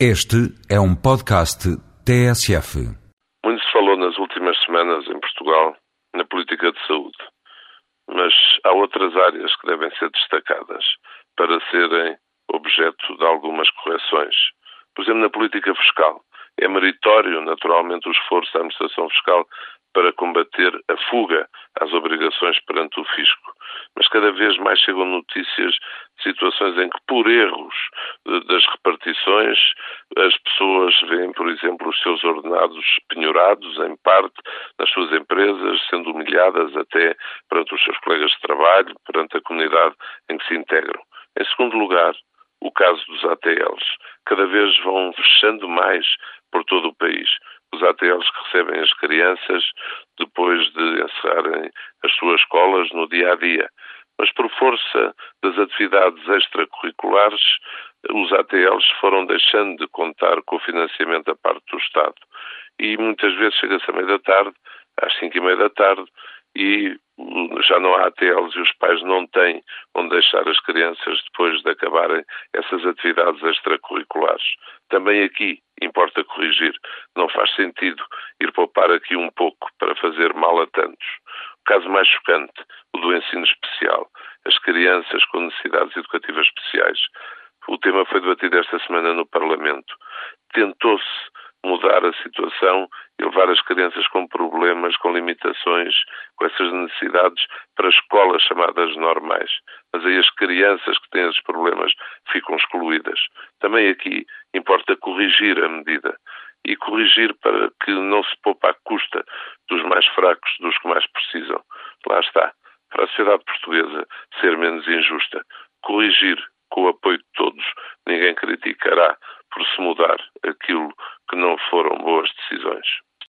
Este é um podcast TSF. Muito se falou nas últimas semanas em Portugal na política de saúde, mas há outras áreas que devem ser destacadas para serem objeto de algumas correções. Por exemplo, na política fiscal. É meritório, naturalmente, o esforço da administração fiscal para combater a fuga às obrigações perante o fisco. Mas cada vez mais chegam notícias de situações em que, por erros das repartições, as pessoas veem, por exemplo, os seus ordenados penhorados, em parte, nas suas empresas, sendo humilhadas até perante os seus colegas de trabalho, perante a comunidade em que se integram. Em segundo lugar, o caso dos ATLs. Cada vez vão fechando mais por todo o país os ATLs que recebem as crianças depois de encerrarem as suas escolas no dia a dia. Mas por força das atividades extracurriculares, os ATLs foram deixando de contar com o financiamento da parte do Estado. E muitas vezes chega-se à meia da tarde, às cinco e meia da tarde, e já não há ATLs e os pais não têm deixar as crianças depois de acabarem essas atividades extracurriculares. Também aqui importa corrigir. Não faz sentido ir poupar aqui um pouco para fazer mal a tantos. O caso mais chocante, o do ensino especial. As crianças com necessidades educativas especiais. O tema foi debatido esta semana no Parlamento. Tentou-se situação e levar as crianças com problemas, com limitações, com essas necessidades para escolas chamadas normais. Mas aí as crianças que têm esses problemas ficam excluídas. Também aqui importa corrigir a medida e corrigir para que não se poupa à custa dos mais fracos, dos que mais precisam. Lá está. Para a sociedade portuguesa ser menos injusta. Corrigir com o apoio de todos. Ninguém criticará por se mudar